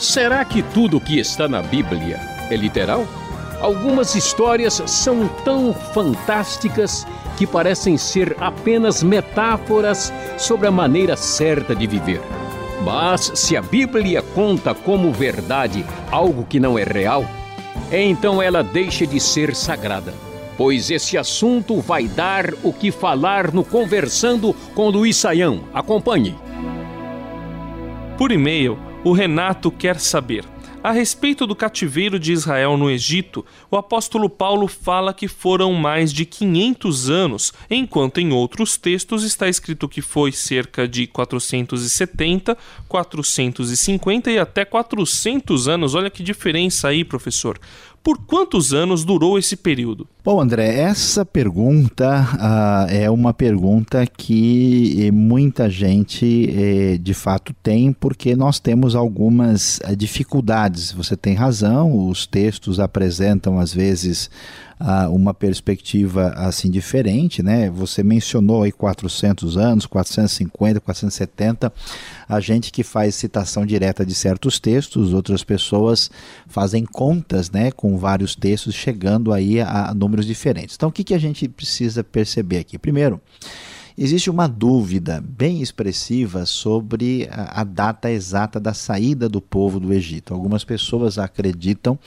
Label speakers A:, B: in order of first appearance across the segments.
A: Será que tudo que está na Bíblia é literal? Algumas histórias são tão fantásticas que parecem ser apenas metáforas sobre a maneira certa de viver. Mas se a Bíblia conta como verdade algo que não é real, então ela deixa de ser sagrada. Pois esse assunto vai dar o que falar no Conversando com Luiz Saião. Acompanhe.
B: Por e-mail, o Renato quer saber. A respeito do cativeiro de Israel no Egito, o apóstolo Paulo fala que foram mais de 500 anos, enquanto em outros textos está escrito que foi cerca de 470, 450 e até 400 anos. Olha que diferença aí, professor. Por quantos anos durou esse período?
C: Bom, André, essa pergunta uh, é uma pergunta que muita gente eh, de fato tem, porque nós temos algumas uh, dificuldades. Você tem razão, os textos apresentam às vezes uh, uma perspectiva assim diferente, né? Você mencionou aí 400 anos, 450, 470. A gente que faz citação direta de certos textos, outras pessoas fazem contas, né, com vários textos chegando aí a, a números diferentes. Então, o que, que a gente precisa perceber aqui? Primeiro, Existe uma dúvida bem expressiva sobre a, a, data exata da saída do povo do Egito. Algumas pessoas acreditam,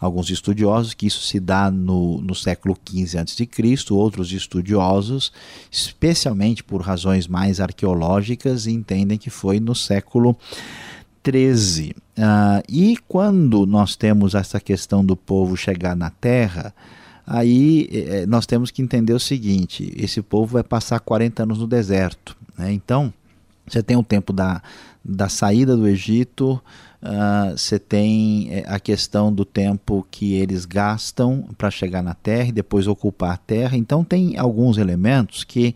C: alguns estudiosos, que isso se dá no, no século XV a.C., outros estudiosos, especialmente por razões mais arqueológicas, entendem que foi no século 13. Uh, e quando nós temos essa questão do povo chegar na terra, Aí é, nós temos que entender o seguinte: esse povo vai passar 40 anos no deserto. Né? Então, você tem o tempo da, da saída do Egito, uh, você tem eh, a questão do tempo que eles gastam para chegar na terra e depois ocupar a terra. Então, tem alguns elementos que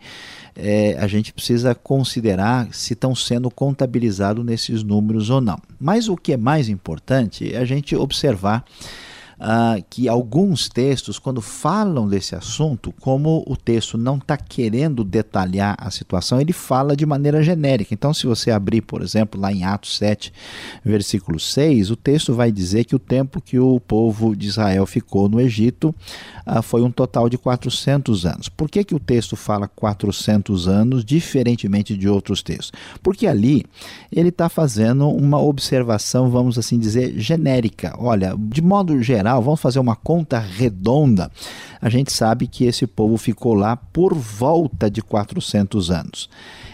C: é, a gente precisa considerar se estão sendo contabilizados nesses números ou não. Mas o que é mais importante é a gente observar uh, que alguns textos, quando falam desse assunto, como o texto não está querendo detalhar a situação, ele fala de maneira genérica. Então, se você abrir, por exemplo, lá em Atos 7, versículo 6, o texto vai dizer que o tempo que o povo de Israel ficou no Egito uh, foi um total de 400 anos. Por que, que o texto fala 400 anos, diferentemente de outros textos? Porque ali ele está fazendo uma observação, vamos assim dizer, genérica. Olha, de modo geral, vamos fazer uma conta redonda, a gente sabe que esse povo ficou lá por volta de 400 anos.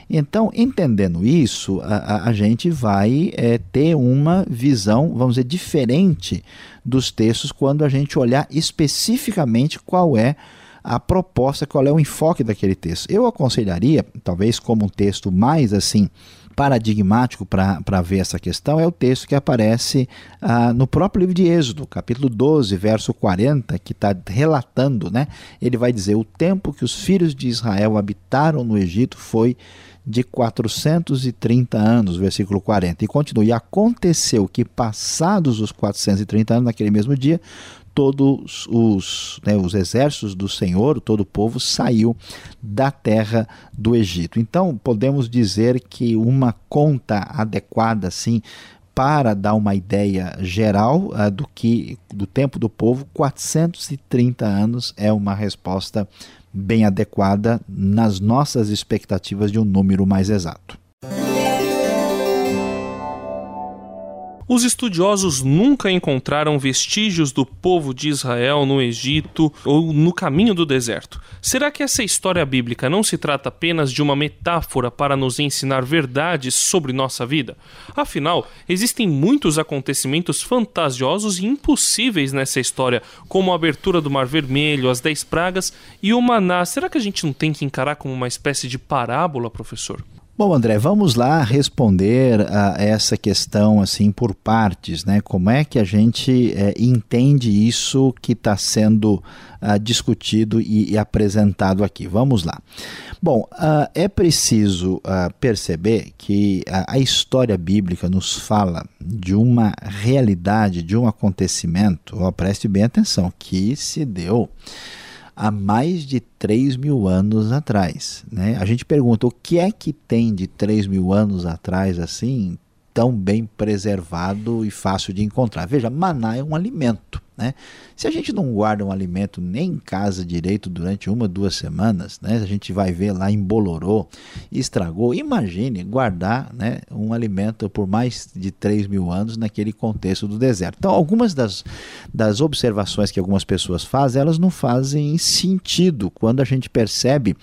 C: Então, entendendo isso, a, a gente vai é, ter uma visão, vamos dizer, diferente dos textos quando a gente olhar especificamente qual é a proposta, qual é o enfoque daquele texto. Eu aconselharia, talvez como um texto mais assim paradigmático para ver essa questão é o texto que aparece ah, no próprio livro de Êxodo, capítulo 12, verso 40, que está relatando, né? Ele vai dizer: O tempo que os filhos de Israel habitaram no Egito foi de 430 anos, versículo 40. E continua: E aconteceu que, passados os 430 anos, naquele mesmo dia, todos os, né, os exércitos do Senhor, todo o povo saiu da terra do Egito. Então, podemos dizer que uma conta adequada, assim, para dar uma ideia geral uh, do que do tempo do povo, 430 anos é uma resposta bem adequada nas nossas expectativas de um número mais exato.
B: Os estudiosos nunca encontraram vestígios do povo de Israel no Egito ou no caminho do deserto. Será que essa história bíblica não se trata apenas de uma metáfora para nos ensinar verdades sobre nossa vida? Afinal, existem muitos acontecimentos fantasiosos e impossíveis nessa história, como a abertura do Mar Vermelho, as Dez Pragas e o Maná. Será que a gente não tem que encarar como uma espécie de parábola, professor?
C: Bom, André, vamos lá responder a essa questão assim por partes, né? Como é que a gente é, entende isso que está sendo uh, discutido e, e, apresentado aqui? Vamos lá. Bom, uh, é preciso uh, perceber que a história bíblica nos fala de uma realidade, de um acontecimento, oh, preste bem atenção, que se deu há mais de 3 mil anos atrás. Né? A gente pergunta o que é que tem de 3 mil anos atrás assim tão bem preservado e fácil de encontrar. Veja, maná é um alimento. Né? Se a gente não guarda um alimento nem em casa direito durante uma, duas semanas, né? a gente vai ver lá em Bolorô, estragou. Imagine guardar né, um alimento por mais de 3 mil anos naquele contexto do deserto. Então, algumas das, das observações que algumas pessoas fazem, elas não fazem sentido quando a gente percebe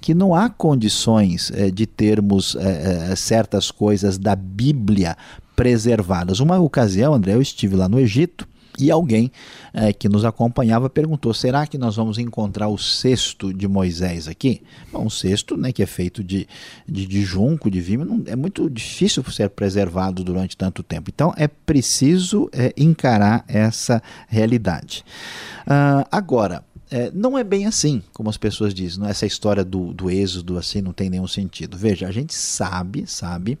C: que não há condições é, de termos é, é, certas coisas da Bíblia preservadas. Uma ocasião, André, eu estive lá no Egito e alguém é, que nos acompanhava perguntou: será que nós vamos encontrar o cesto de Moisés aqui? Bom, um cesto né, que é feito de, de, de junco, de vime, não, é muito difícil ser preservado durante tanto tempo. Então é preciso é, encarar essa realidade. Uh, agora. É, não é bem assim, como as pessoas dizem, não é essa história do, do êxodo assim não tem nenhum sentido. Veja, a gente sabe, sabe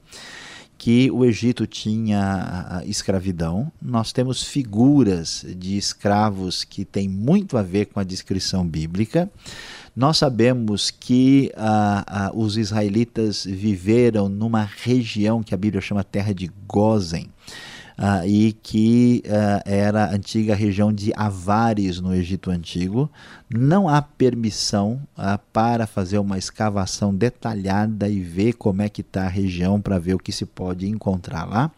C: que o Egito tinha escravidão. Nós temos figuras de escravos que têm muito a ver com a descrição bíblica. Nós sabemos que ah, ah, os israelitas viveram numa região que a Bíblia chama terra de Gozen uh, e que uh, era a antiga região de Avares no Egito Antigo. Não há permissão uh, para fazer uma escavação detalhada e ver como é que está a região para ver o que se pode encontrar lá.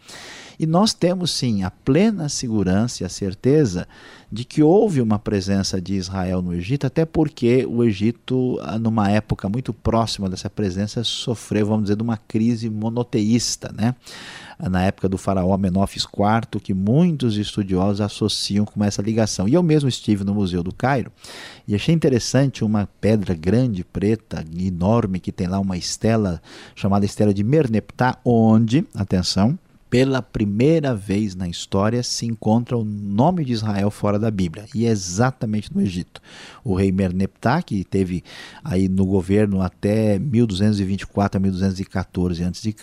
C: E nós temos sim a plena segurança e a certeza de que houve uma presença de Israel no Egito, até porque o Egito, numa época muito próxima dessa presença, sofreu, vamos dizer, de uma crise monoteísta, né? na época do faraó Menófis IV, que muitos estudiosos associam com essa ligação. E eu mesmo estive no Museu do Cairo e achei interessante uma pedra grande, preta, enorme, que tem lá uma estela chamada estela de Merneptah, onde, atenção, pela primeira vez na história se encontra o nome de Israel fora da Bíblia, e é exatamente no Egito. O rei Merneptah, que teve aí no governo até 1224 a 1214 a.C.,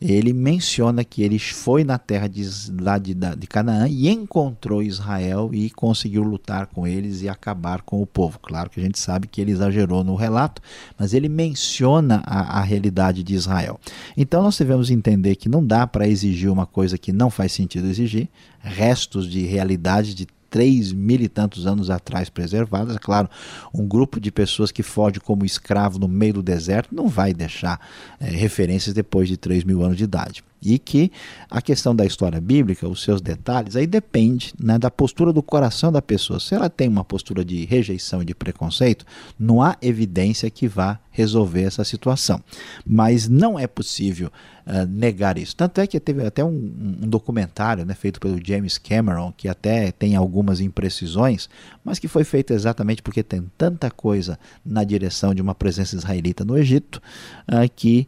C: ele menciona que ele foi na terra de, lá de, de Canaã e encontrou Israel e conseguiu lutar com eles e acabar com o povo. Claro que a gente sabe que ele exagerou no relato, mas ele menciona a, a realidade de Israel. Então nós devemos entender que não dá para exigir uma coisa que não faz sentido exigir, restos de realidade de três mil e tantos anos atrás preservadas. É claro, um grupo de pessoas que foge como escravo no meio do deserto não vai deixar é, referências depois de três mil anos de idade e que a questão da história bíblica, os seus detalhes, aí depende né, da postura do coração da pessoa. Se ela tem uma postura de rejeição e de preconceito, não há evidência que vá resolver essa situação. Mas não é possível uh, negar isso. Tanto é que teve até um, um, documentário né, feito pelo James Cameron, que até tem algumas imprecisões, mas que foi feito exatamente porque tem tanta coisa na direção de uma presença israelita no Egito, uh, que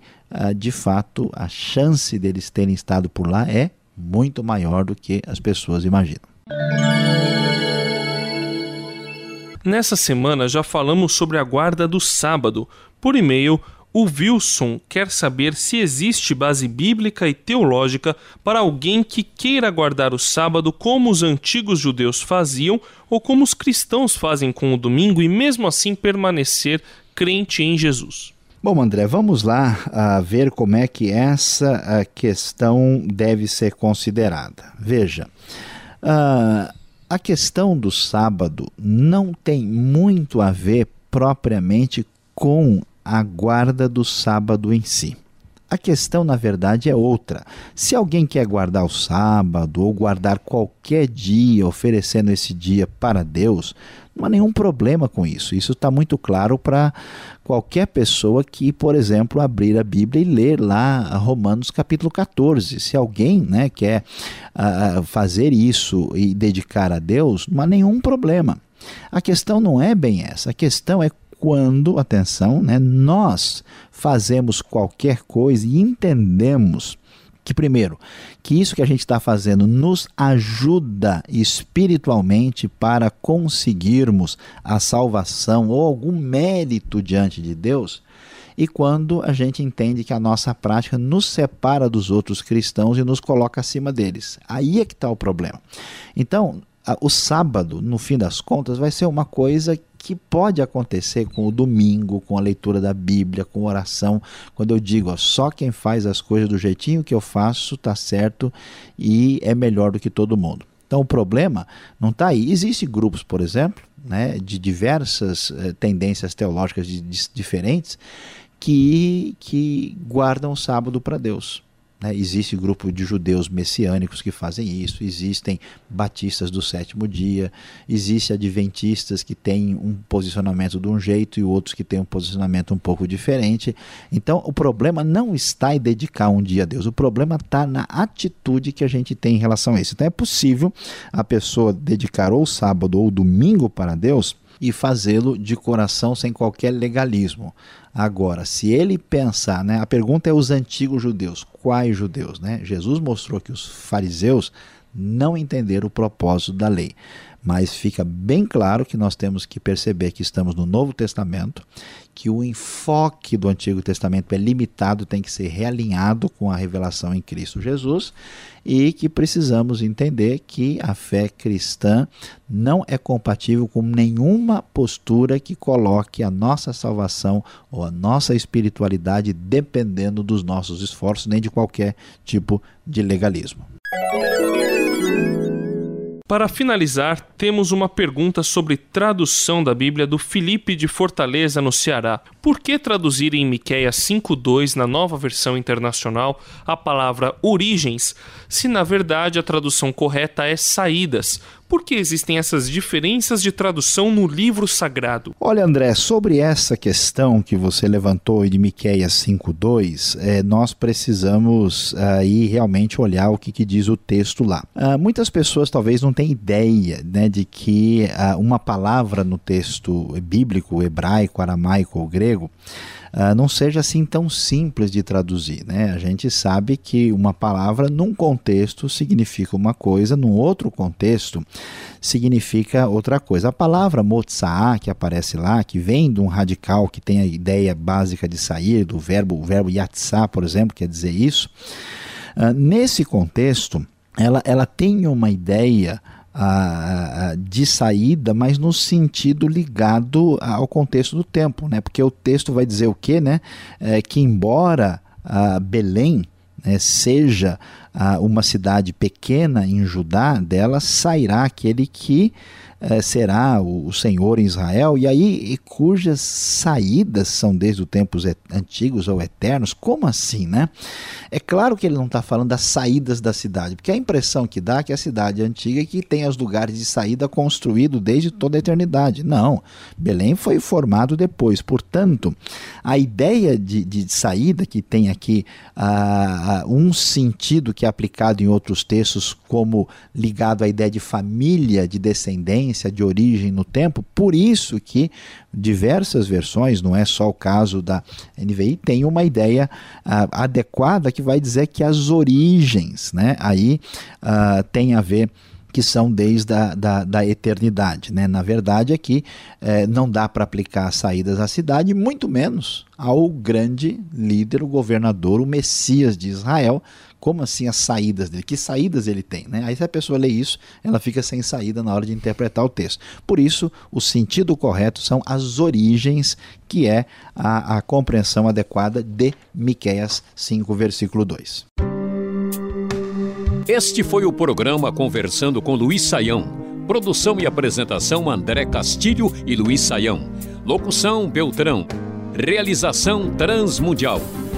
C: de fato a chance deles terem estado por lá é muito maior do que as pessoas imaginam.
B: Nessa semana já falamos sobre a guarda do sábado. Por e-mail, o Wilson quer saber se existe base bíblica e teológica para alguém que queira guardar o sábado como os antigos judeus faziam ou como os cristãos fazem com o domingo e mesmo assim permanecer crente em Jesus.
C: Bom, André, vamos lá ver como é que essa questão deve ser considerada. Veja, a questão do sábado não tem muito a ver propriamente com a guarda do sábado em si. A questão, na verdade, é outra. Se alguém quer guardar o sábado ou guardar qualquer dia, oferecendo esse dia para Deus, não há nenhum problema com isso. Isso está muito claro para qualquer pessoa que, por exemplo, abrir a Bíblia e ler lá Romanos capítulo 14. Se alguém né, quer uh, fazer isso e dedicar a Deus, não há nenhum problema. A questão não é bem essa. A questão é quando, atenção, né, nós fazemos qualquer coisa e entendemos que, primeiro, que isso que a gente está fazendo nos ajuda espiritualmente para conseguirmos a salvação ou algum mérito diante de Deus, e quando a gente entende que a nossa prática nos separa dos outros cristãos e nos coloca acima deles. Aí é que está o problema. Então, o sábado, no fim das contas, vai ser uma coisa que pode acontecer com o domingo, com a leitura da Bíblia, com oração, quando eu digo, ó, só quem faz as coisas do jeitinho que eu faço está certo e é melhor do que todo mundo. Então o problema não está aí. Existem grupos, por exemplo, né, de diversas eh, tendências teológicas de, de, diferentes que, que guardam o sábado para Deus. Né? Existe grupo de judeus messiânicos que fazem isso, existem batistas do sétimo dia, existe adventistas que têm um posicionamento de um jeito e outros que têm um posicionamento um pouco diferente. Então, o problema não está em dedicar um dia a Deus, o problema está na atitude que a gente tem em relação a isso. Então, é possível a pessoa dedicar ou sábado ou domingo para Deus e fazê-lo de coração sem qualquer legalismo. Agora, se ele pensar, né, a pergunta é os antigos judeus, quais judeus? Né? Jesus mostrou que os fariseus não entenderam o propósito da lei. Mas fica bem claro que nós temos que perceber que estamos no Novo Testamento, que o enfoque do Antigo Testamento é limitado, tem que ser realinhado com a revelação em Cristo Jesus e que precisamos entender que a fé cristã não é compatível com nenhuma postura que coloque a nossa salvação ou a nossa espiritualidade dependendo dos nossos esforços, nem de qualquer tipo de legalismo.
B: Para finalizar, temos uma pergunta sobre tradução da Bíblia do Felipe de Fortaleza, no Ceará. Por que traduzir em Miqueias 5:2 na Nova Versão Internacional a palavra origens, se na verdade a tradução correta é saídas? Por que existem essas diferenças de tradução no livro sagrado?
C: Olha, André, sobre essa questão que você levantou de Miqueias 5:2, é, nós precisamos aí realmente olhar o que, que diz o texto lá. Ah, muitas pessoas talvez não tenham ideia né, de que ah, uma palavra no texto bíblico, hebraico, aramaico ou grego, uh, não seja assim tão simples de traduzir. Né? A gente sabe que uma palavra num contexto significa uma coisa, num outro contexto significa outra coisa. A palavra motzaa, que aparece lá, que vem de um radical que tem a ideia básica de sair, do verbo, o verbo yatzá, por exemplo, quer dizer isso. Uh, nesse contexto, ela, ela tem uma ideia a, a, de saída, mas no sentido ligado ao contexto do tempo, né? Porque o texto vai dizer o quê, né? É, que embora Belém né, seja uma cidade pequena em Judá, dela sairá aquele que é, será o, o, Senhor em Israel, e aí e cujas saídas são desde os tempos antigos ou eternos. Como assim, né? É claro que ele não está falando das saídas da cidade, porque a impressão que dá é que a cidade é antiga e que tem os lugares de saída construídos desde toda a eternidade. Não, Belém foi formado depois. Portanto, a ideia de, de saída que tem aqui uh, um sentido que é aplicado em outros textos, como ligado à ideia de família, de descendência, de origem no tempo, por isso que diversas versões, não é só o caso da NVI, tem uma ideia uh, adequada que vai dizer que as origens, né, aí uh, tem a ver que são desde a da, da eternidade. Né? Na verdade, aqui é, não dá para aplicar saídas à cidade, muito menos ao grande líder, o governador, o Messias de Israel, como assim as saídas dele? Que saídas ele tem? Né? Aí se a pessoa lê isso, ela fica sem saída na hora de interpretar o texto. Por isso, o sentido correto são as origens, que é a, a compreensão adequada de Miqueias 5, versículo 2.
A: Este foi o programa Conversando com Luiz Saião. Produção e apresentação André Castilho e Luiz Saião. Locução Beltrão. Realização Transmundial.